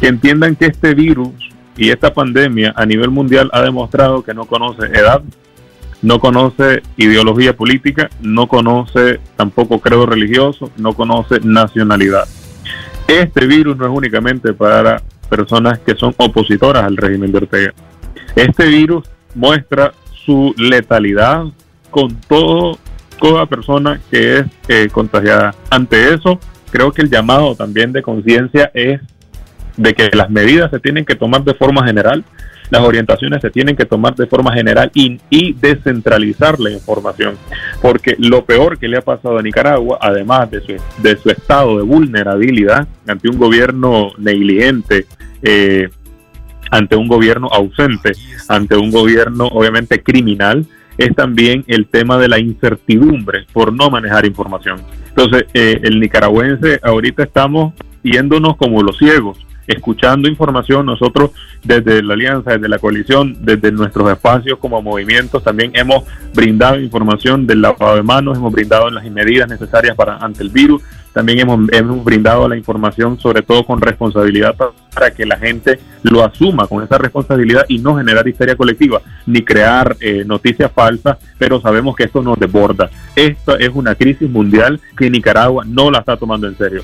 que entiendan que este virus y esta pandemia a nivel mundial ha demostrado que no conoce edad, no conoce ideología política, no conoce tampoco credo religioso, no conoce nacionalidad. Este virus no es únicamente para personas que son opositoras al régimen de Ortega. Este virus muestra su letalidad con todo, toda persona que es eh, contagiada. Ante eso, creo que el llamado también de conciencia es de que las medidas se tienen que tomar de forma general, las orientaciones se tienen que tomar de forma general y, descentralizar la información. Porque lo peor que le ha pasado a Nicaragua, además de su, de su estado de vulnerabilidad ante un gobierno negligente, eh, ante un gobierno ausente, ante un gobierno obviamente criminal, es también el tema de la incertidumbre por no manejar información. Entonces, eh, el nicaragüense ahorita estamos yéndonos como los ciegos escuchando información. Nosotros desde la alianza, desde la coalición, desde nuestros espacios como movimientos, también hemos brindado información del lavado de manos, hemos brindado las medidas necesarias para ante el virus, también hemos, hemos brindado la información sobre todo con responsabilidad para que la gente lo asuma con esa responsabilidad y no generar histeria colectiva ni crear eh, noticias falsas, pero sabemos que esto nos desborda. Esta es una crisis mundial que Nicaragua no la está tomando en serio.